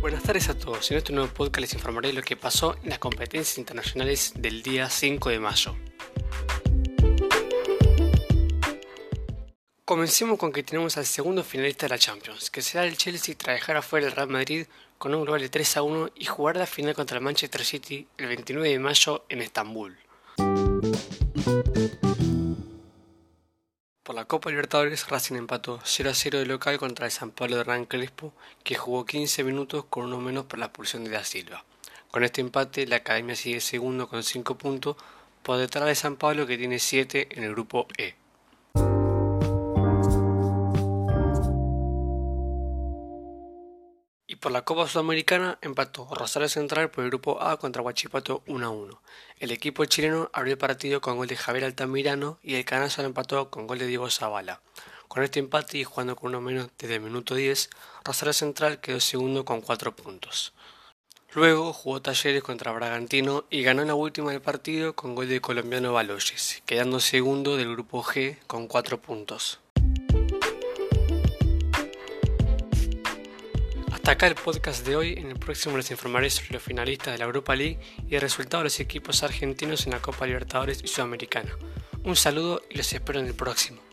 Buenas tardes a todos. En este nuevo podcast les informaré lo que pasó en las competencias internacionales del día 5 de mayo. Comencemos con que tenemos al segundo finalista de la Champions, que será el Chelsea tras dejar afuera el Real Madrid con un global de 3 a 1 y jugar la final contra el Manchester City el 29 de mayo en Estambul. Por la Copa Libertadores, Racing empató 0 a 0 de local contra el San Pablo de Hernán Crespo, que jugó 15 minutos con uno menos por la expulsión de Da Silva. Con este empate, la Academia sigue segundo con 5 puntos, por detrás de San Pablo que tiene 7 en el grupo E. por la Copa Sudamericana empató Rosario Central por el grupo A contra Huachipato 1 a 1. El equipo chileno abrió el partido con gol de Javier Altamirano y el Canalla lo empató con gol de Diego Zavala. Con este empate y jugando con uno menos desde el minuto 10, Rosario Central quedó segundo con 4 puntos. Luego jugó Talleres contra Bragantino y ganó en la última del partido con gol de colombiano Baloyes, quedando segundo del grupo G con 4 puntos. Hasta acá el podcast de hoy, en el próximo les informaré sobre los finalistas de la Europa League y el resultado de los equipos argentinos en la Copa Libertadores y Sudamericana. Un saludo y los espero en el próximo.